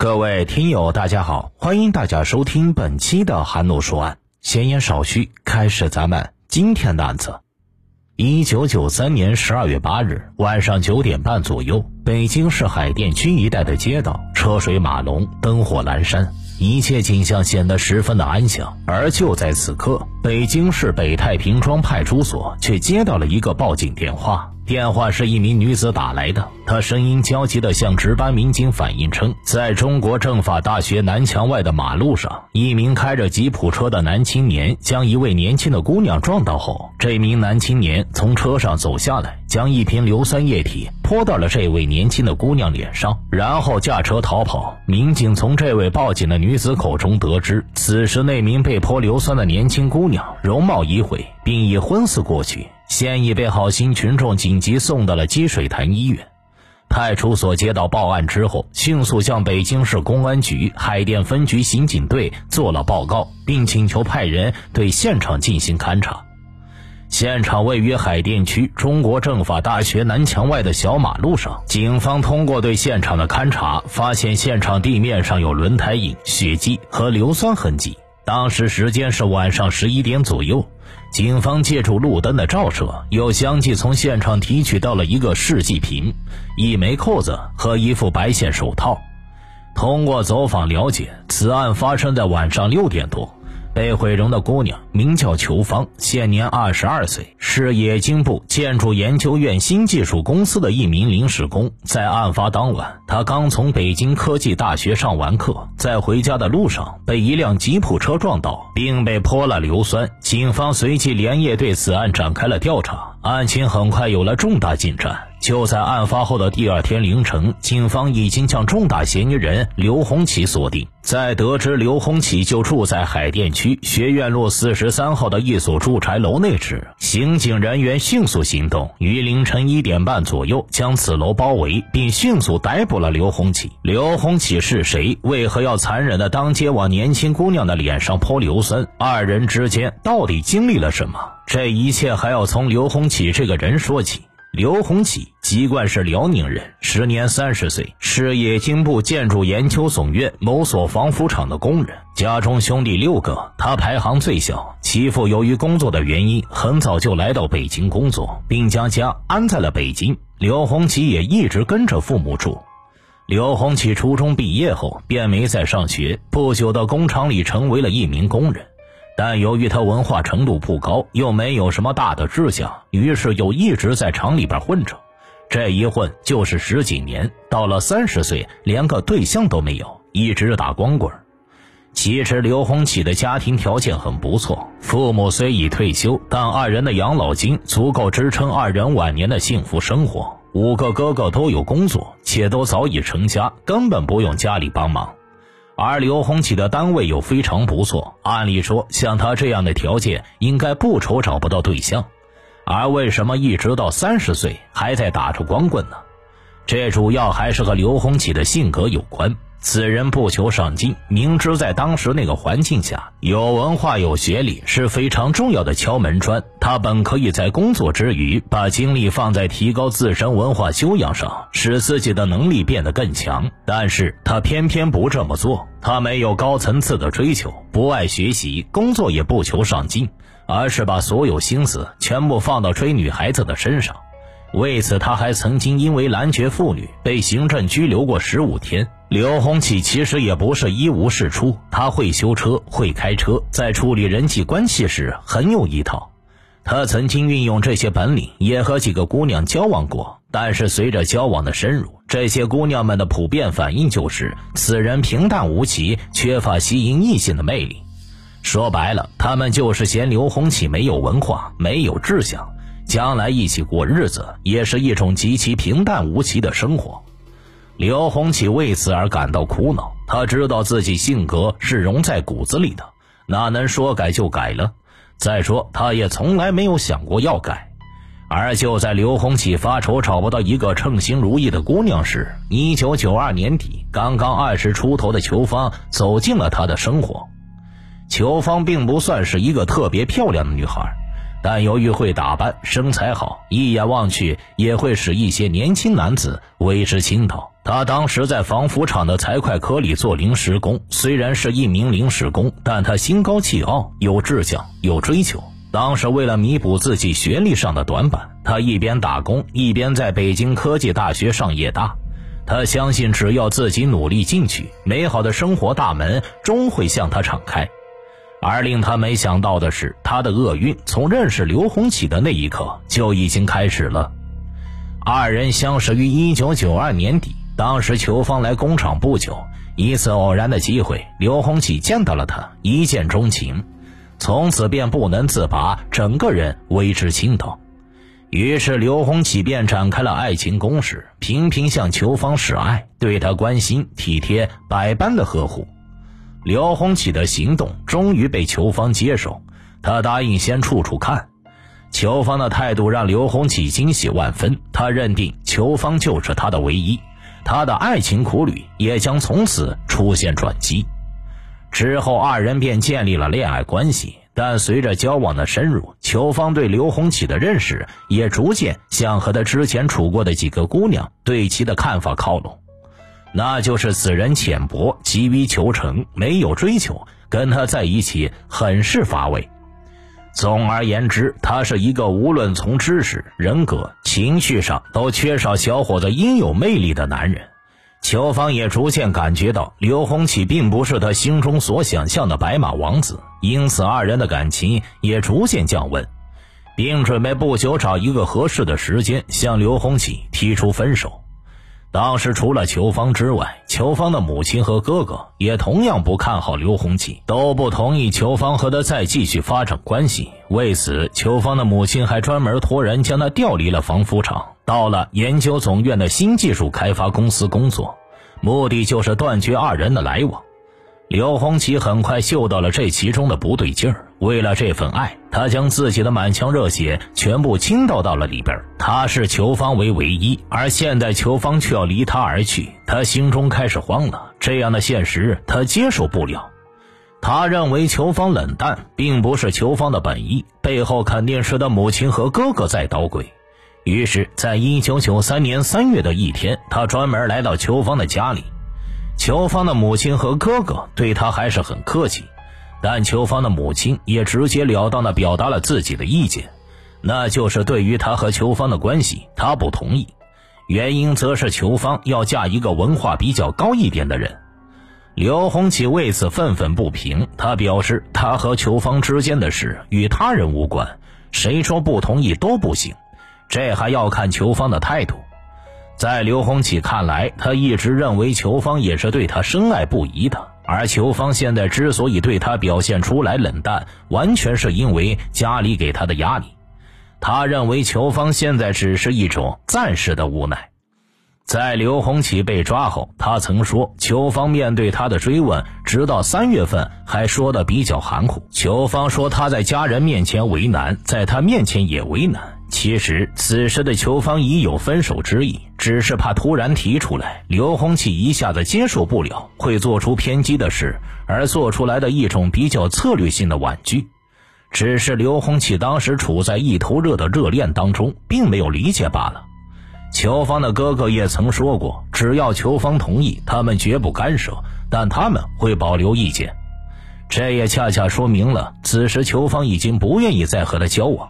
各位听友，大家好，欢迎大家收听本期的韩露说案。闲言少叙，开始咱们今天的案子。一九九三年十二月八日晚上九点半左右，北京市海淀区一带的街道车水马龙，灯火阑珊，一切景象显得十分的安详。而就在此刻，北京市北太平庄派出所却接到了一个报警电话。电话是一名女子打来的，她声音焦急地向值班民警反映称，在中国政法大学南墙外的马路上，一名开着吉普车的男青年将一位年轻的姑娘撞倒后，这名男青年从车上走下来，将一瓶硫酸液体泼到了这位年轻的姑娘脸上，然后驾车逃跑。民警从这位报警的女子口中得知，此时那名被泼硫酸的年轻姑娘容貌已毁，并已昏死过去。现已被好心群众紧急送到了积水潭医院。派出所接到报案之后，迅速向北京市公安局海淀分局刑警队做了报告，并请求派人对现场进行勘查。现场位于海淀区中国政法大学南墙外的小马路上。警方通过对现场的勘查，发现现场地面上有轮胎印、血迹和硫酸痕迹。当时时间是晚上十一点左右。警方借助路灯的照射，又相继从现场提取到了一个试剂瓶、一枚扣子和一副白线手套。通过走访了解，此案发生在晚上六点多。被毁容的姑娘名叫裘芳，现年二十二岁，是冶金部建筑研究院新技术公司的一名临时工。在案发当晚，她刚从北京科技大学上完课，在回家的路上被一辆吉普车撞倒，并被泼了硫酸。警方随即连夜对此案展开了调查，案情很快有了重大进展。就在案发后的第二天凌晨，警方已经将重大嫌疑人刘洪启锁定。在得知刘洪启就住在海淀区学院路四十三号的一所住宅楼内时，刑警人员迅速行动，于凌晨一点半左右将此楼包围，并迅速逮捕了刘洪启。刘洪启是谁？为何要残忍的当街往年轻姑娘的脸上泼硫酸？二人之间到底经历了什么？这一切还要从刘洪启这个人说起。刘洪启，籍贯是辽宁人，时年三十岁，是冶金部建筑研究总院某所防腐厂的工人。家中兄弟六个，他排行最小。其父由于工作的原因，很早就来到北京工作，并将家安在了北京。刘洪启也一直跟着父母住。刘洪启初中毕业后便没再上学，不久到工厂里成为了一名工人。但由于他文化程度不高，又没有什么大的志向，于是又一直在厂里边混着。这一混就是十几年，到了三十岁，连个对象都没有，一直打光棍。其实刘洪启的家庭条件很不错，父母虽已退休，但二人的养老金足够支撑二人晚年的幸福生活。五个哥哥都有工作，且都早已成家，根本不用家里帮忙。而刘洪启的单位又非常不错，按理说像他这样的条件，应该不愁找不到对象。而为什么一直到三十岁还在打着光棍呢？这主要还是和刘洪启的性格有关。此人不求上进，明知在当时那个环境下，有文化有学历是非常重要的敲门砖。他本可以在工作之余，把精力放在提高自身文化修养上，使自己的能力变得更强。但是他偏偏不这么做。他没有高层次的追求，不爱学习，工作也不求上进，而是把所有心思全部放到追女孩子的身上。为此，他还曾经因为拦截妇女被行政拘留过十五天。刘洪启其实也不是一无是处，他会修车，会开车，在处理人际关系时很有一套。他曾经运用这些本领，也和几个姑娘交往过。但是随着交往的深入，这些姑娘们的普遍反应就是此人平淡无奇，缺乏吸引异性的魅力。说白了，他们就是嫌刘洪启没有文化，没有志向，将来一起过日子也是一种极其平淡无奇的生活。刘洪启为此而感到苦恼，他知道自己性格是融在骨子里的，哪能说改就改了？再说，他也从来没有想过要改。而就在刘洪启发愁找不到一个称心如意的姑娘时，一九九二年底，刚刚二十出头的裘芳走进了他的生活。裘芳并不算是一个特别漂亮的女孩，但由于会打扮，身材好，一眼望去也会使一些年轻男子为之倾倒。他当时在防腐厂的财会科里做临时工，虽然是一名临时工，但他心高气傲，有志向，有追求。当时为了弥补自己学历上的短板，他一边打工，一边在北京科技大学上夜大。他相信，只要自己努力进取，美好的生活大门终会向他敞开。而令他没想到的是，他的厄运从认识刘洪启的那一刻就已经开始了。二人相识于一九九二年底，当时裘芳来工厂不久，一次偶然的机会，刘洪启见到了他，一见钟情。从此便不能自拔，整个人为之倾倒。于是刘洪启便展开了爱情攻势，频频向裘芳示爱，对她关心体贴，百般的呵护。刘洪启的行动终于被裘芳接受，他答应先处处看。裘芳的态度让刘洪启惊喜万分，他认定裘芳就是他的唯一，他的爱情苦旅也将从此出现转机。之后，二人便建立了恋爱关系。但随着交往的深入，裘芳对刘洪启的认识也逐渐向和他之前处过的几个姑娘对其的看法靠拢，那就是此人浅薄，急于求成，没有追求，跟他在一起很是乏味。总而言之，他是一个无论从知识、人格、情绪上都缺少小伙子应有魅力的男人。裘芳也逐渐感觉到刘洪启并不是他心中所想象的白马王子，因此二人的感情也逐渐降温，并准备不久找一个合适的时间向刘洪启提出分手。当时除了裘芳之外，裘芳的母亲和哥哥也同样不看好刘洪启，都不同意裘芳和他再继续发展关系。为此，裘芳的母亲还专门托人将他调离了防腐厂。到了研究总院的新技术开发公司工作，目的就是断绝二人的来往。刘洪奇很快嗅到了这其中的不对劲儿，为了这份爱，他将自己的满腔热血全部倾倒到了里边。他视裘芳为唯一，而现在裘芳却要离他而去，他心中开始慌了。这样的现实，他接受不了。他认为裘芳冷淡，并不是裘芳的本意，背后肯定是他母亲和哥哥在捣鬼。于是，在一九九三年三月的一天，他专门来到裘芳的家里。裘芳的母亲和哥哥对他还是很客气，但裘芳的母亲也直截了当地表达了自己的意见，那就是对于他和裘芳的关系，他不同意。原因则是裘芳要嫁一个文化比较高一点的人。刘洪启为此愤愤不平，他表示他和裘芳之间的事与他人无关，谁说不同意都不行。这还要看裘芳的态度。在刘洪启看来，他一直认为裘芳也是对他深爱不疑的，而裘芳现在之所以对他表现出来冷淡，完全是因为家里给他的压力。他认为裘芳现在只是一种暂时的无奈。在刘洪启被抓后，他曾说，裘芳面对他的追问，直到三月份还说的比较含糊。裘芳说他在家人面前为难，在他面前也为难。其实，此时的裘芳已有分手之意，只是怕突然提出来，刘洪启一下子接受不了，会做出偏激的事，而做出来的一种比较策略性的婉拒。只是刘洪启当时处在一头热的热恋当中，并没有理解罢了。裘芳的哥哥也曾说过，只要裘芳同意，他们绝不干涉，但他们会保留意见。这也恰恰说明了，此时裘芳已经不愿意再和他交往。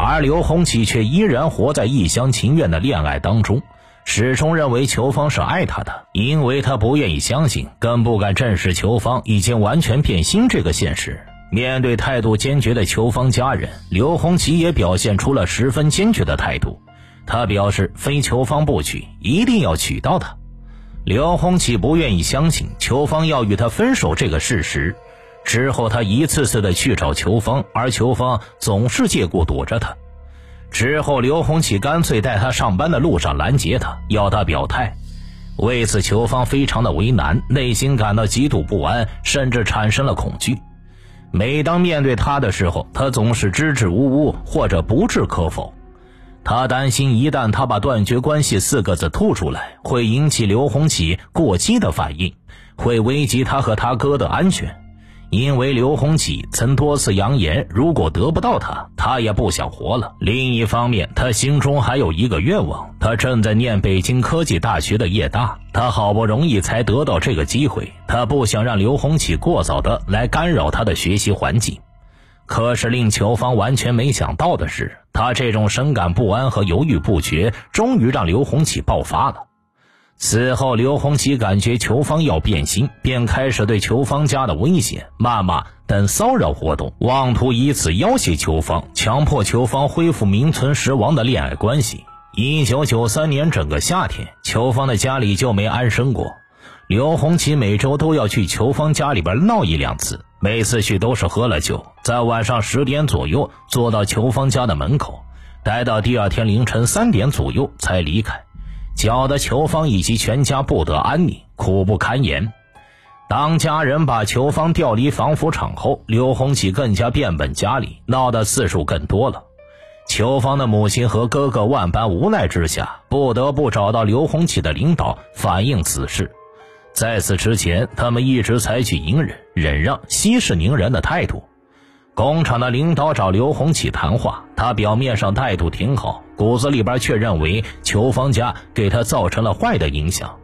而刘洪启却依然活在一厢情愿的恋爱当中，始终认为裘芳是爱他的，因为他不愿意相信，更不敢正视裘芳已经完全变心这个现实。面对态度坚决的裘芳家人，刘洪启也表现出了十分坚决的态度。他表示，非裘芳不娶，一定要娶到她。刘洪启不愿意相信裘芳要与他分手这个事实。之后，他一次次的去找裘芳，而裘芳总是借故躲着他。之后，刘洪启干脆在他上班的路上拦截他，要他表态。为此，裘芳非常的为难，内心感到极度不安，甚至产生了恐惧。每当面对他的时候，他总是支支吾吾或者不置可否。他担心，一旦他把“断绝关系”四个字吐出来，会引起刘洪启过激的反应，会危及他和他哥的安全。因为刘洪启曾多次扬言，如果得不到他，他也不想活了。另一方面，他心中还有一个愿望，他正在念北京科技大学的夜大，他好不容易才得到这个机会，他不想让刘洪启过早的来干扰他的学习环境。可是令裘芳完全没想到的是，他这种深感不安和犹豫不决，终于让刘洪启爆发了。此后，刘洪启感觉裘芳要变心，便开始对裘芳家的威胁、谩骂等骚扰活动，妄图以此要挟裘芳，强迫裘芳恢复名存实亡的恋爱关系。一九九三年整个夏天，裘芳的家里就没安生过。刘洪启每周都要去裘芳家里边闹一两次，每次去都是喝了酒，在晚上十点左右坐到裘芳家的门口，待到第二天凌晨三点左右才离开。搅得裘芳以及全家不得安宁，苦不堪言。当家人把裘芳调离防腐厂后，刘洪启更加变本加厉，闹的次数更多了。裘芳的母亲和哥哥万般无奈之下，不得不找到刘洪启的领导反映此事。在此之前，他们一直采取隐忍、忍让、息事宁人的态度。工厂的领导找刘洪启谈话，他表面上态度挺好，骨子里边却认为裘芳家给他造成了坏的影响。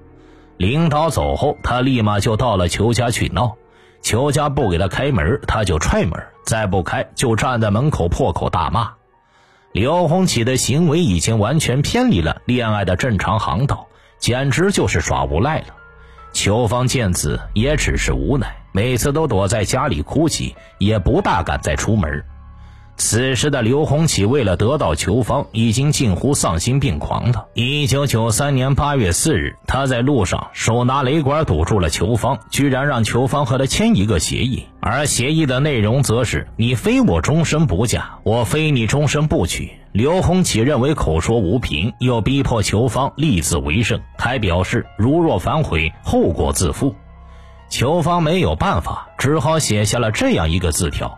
领导走后，他立马就到了裘家去闹，裘家不给他开门，他就踹门，再不开就站在门口破口大骂。刘洪启的行为已经完全偏离了恋爱的正常航道，简直就是耍无赖了。裘芳见此也只是无奈。每次都躲在家里哭泣，也不大敢再出门。此时的刘洪启为了得到裘芳，已经近乎丧心病狂了。一九九三年八月四日，他在路上手拿雷管堵住了裘芳，居然让裘芳和他签一个协议，而协议的内容则是：你非我终身不嫁，我非你终身不娶。刘洪启认为口说无凭，又逼迫裘芳立字为证，还表示如若反悔，后果自负。裘芳没有办法，只好写下了这样一个字条：“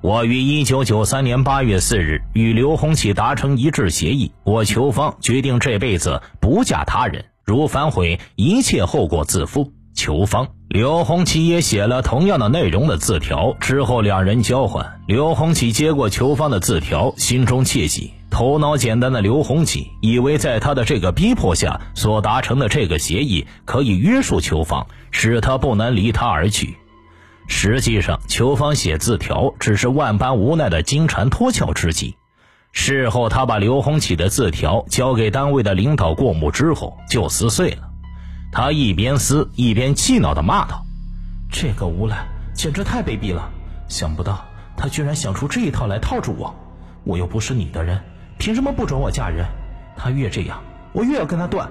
我于一九九三年八月四日与刘洪启达成一致协议，我裘芳决定这辈子不嫁他人，如反悔，一切后果自负。”裘芳、刘洪启也写了同样的内容的字条，之后两人交换。刘洪启接过裘芳的字条，心中窃喜。头脑简单的刘洪启以为，在他的这个逼迫下所达成的这个协议，可以约束裘芳，使他不能离他而去。实际上，裘芳写字条只是万般无奈的金蝉脱壳之计。事后，他把刘洪启的字条交给单位的领导过目之后，就撕碎了。他一边撕一边气恼地骂道：“这个无赖简直太卑鄙了！想不到他居然想出这一套来套住我，我又不是你的人。”凭什么不准我嫁人？他越这样，我越要跟他断。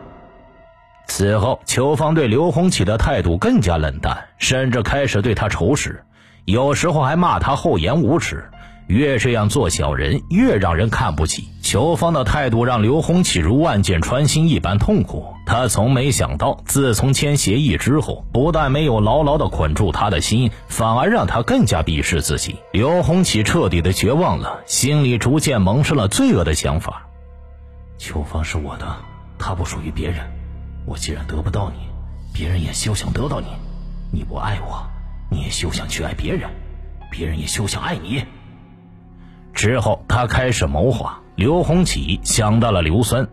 此后，裘芳对刘洪启的态度更加冷淡，甚至开始对他仇视，有时候还骂他厚颜无耻。越这样做小人，越让人看不起。裘芳的态度让刘洪启如万箭穿心一般痛苦。他从没想到，自从签协议之后，不但没有牢牢地捆住他的心，反而让他更加鄙视自己。刘洪启彻底的绝望了，心里逐渐萌生了罪恶的想法。秋芳是我的，她不属于别人。我既然得不到你，别人也休想得到你。你不爱我，你也休想去爱别人，别人也休想爱你。之后，他开始谋划。刘洪启想到了硫酸。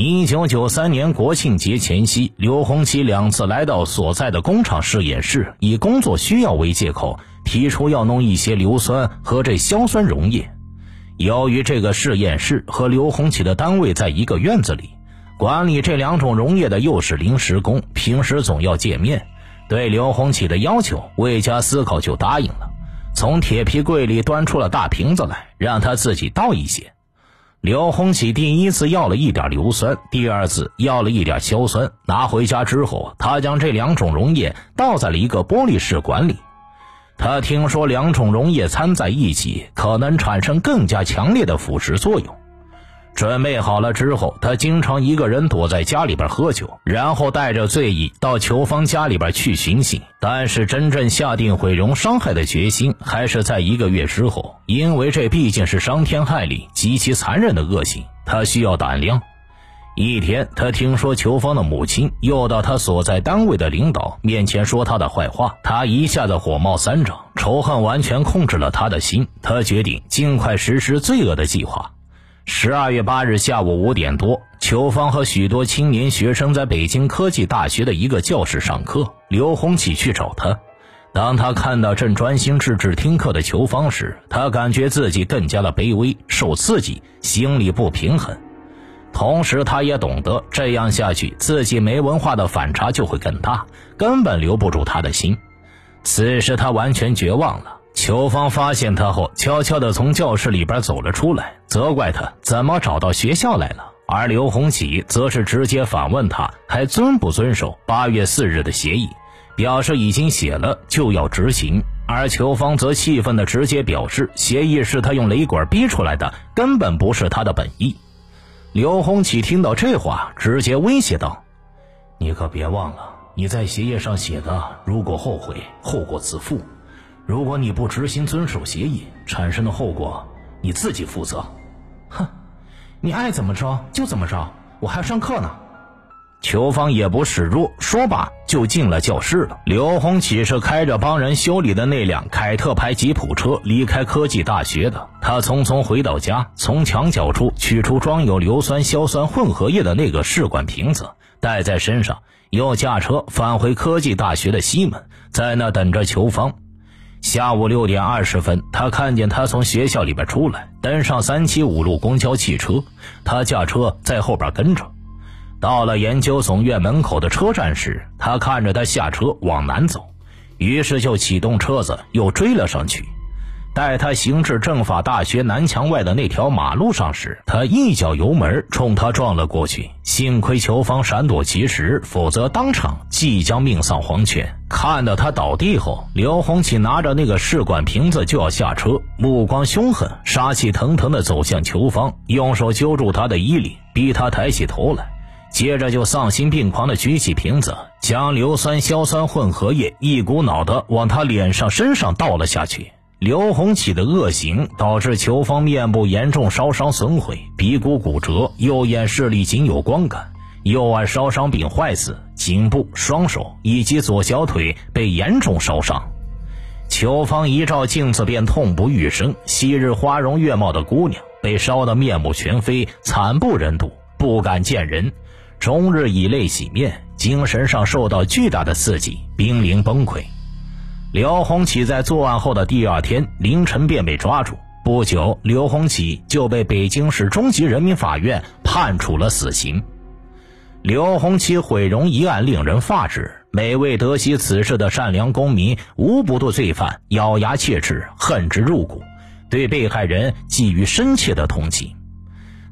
一九九三年国庆节前夕，刘洪启两次来到所在的工厂试验室，以工作需要为借口，提出要弄一些硫酸和这硝酸溶液。由于这个试验室和刘洪启的单位在一个院子里，管理这两种溶液的又是临时工，平时总要见面，对刘洪启的要求未加思考就答应了。从铁皮柜里端出了大瓶子来，让他自己倒一些。刘洪喜第一次要了一点硫酸，第二次要了一点硝酸。拿回家之后，他将这两种溶液倒在了一个玻璃试管里。他听说两种溶液掺在一起，可能产生更加强烈的腐蚀作用。准备好了之后，他经常一个人躲在家里边喝酒，然后带着醉意到裘芳家里边去寻衅。但是真正下定毁容伤害的决心，还是在一个月之后，因为这毕竟是伤天害理、极其残忍的恶行，他需要胆量。一天，他听说裘芳的母亲又到他所在单位的领导面前说他的坏话，他一下子火冒三丈，仇恨完全控制了他的心，他决定尽快实施罪恶的计划。十二月八日下午五点多，邱芳和许多青年学生在北京科技大学的一个教室上课。刘洪启去找他，当他看到正专心致志听课的邱芳时，他感觉自己更加的卑微，受刺激，心里不平衡。同时，他也懂得这样下去，自己没文化的反差就会更大，根本留不住他的心。此时，他完全绝望了。邱芳发现他后，悄悄地从教室里边走了出来，责怪他怎么找到学校来了。而刘洪启则是直接反问他，还遵不遵守八月四日的协议，表示已经写了就要执行。而邱芳则气愤地直接表示，协议是他用雷管逼出来的，根本不是他的本意。刘洪启听到这话，直接威胁道：“你可别忘了，你在协议上写的，如果后悔，后果自负。”如果你不执行遵守协议，产生的后果你自己负责。哼，你爱怎么着就怎么着，我还要上课呢。邱芳也不示弱，说罢就进了教室了。刘洪启是开着帮人修理的那辆凯特牌吉普车离开科技大学的。他匆匆回到家，从墙角处取出装有硫酸硝酸混合液的那个试管瓶子，带在身上，又驾车返回科技大学的西门，在那等着邱芳。下午六点二十分，他看见他从学校里边出来，登上三七五路公交汽车，他驾车在后边跟着。到了研究总院门口的车站时，他看着他下车往南走，于是就启动车子又追了上去。待他行至政法大学南墙外的那条马路上时，他一脚油门冲他撞了过去。幸亏裘芳闪躲及时，否则当场即将命丧黄泉。看到他倒地后，刘洪启拿着那个试管瓶子就要下车，目光凶狠，杀气腾腾地走向裘芳，用手揪住他的衣领，逼他抬起头来，接着就丧心病狂地举起瓶子，将硫酸硝酸混合液一股脑地往他脸上、身上倒了下去。刘洪启的恶行导致裘芳面部严重烧伤损毁，鼻骨骨折，右眼视力仅有光感，右耳烧伤并坏死，颈部、双手以及左小腿被严重烧伤。裘芳一照镜子便痛不欲生，昔日花容月貌的姑娘被烧得面目全非，惨不忍睹，不敢见人，终日以泪洗面，精神上受到巨大的刺激，濒临崩溃。刘洪启在作案后的第二天凌晨便被抓住，不久，刘洪启就被北京市中级人民法院判处了死刑。刘洪启毁容一案令人发指，每位得悉此事的善良公民无不对罪犯咬牙切齿，恨之入骨，对被害人寄予深切的同情。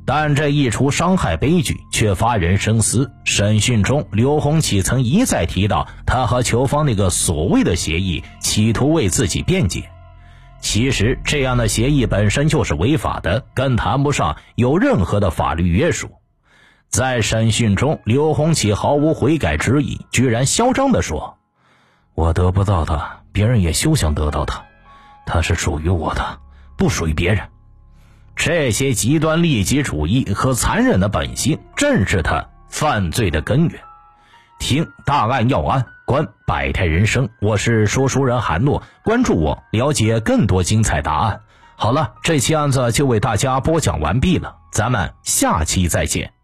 但这一出伤害悲剧却发人深思。审讯中，刘洪启曾一再提到他和裘芳那个所谓的协议，企图为自己辩解。其实，这样的协议本身就是违法的，更谈不上有任何的法律约束。在审讯中，刘洪启毫无悔改之意，居然嚣张地说：“我得不到他，别人也休想得到他。他是属于我的，不属于别人。”这些极端利己主义和残忍的本性，正是他犯罪的根源。听大案要案，观百态人生。我是说书人韩诺，关注我，了解更多精彩答案。好了，这期案子就为大家播讲完毕了，咱们下期再见。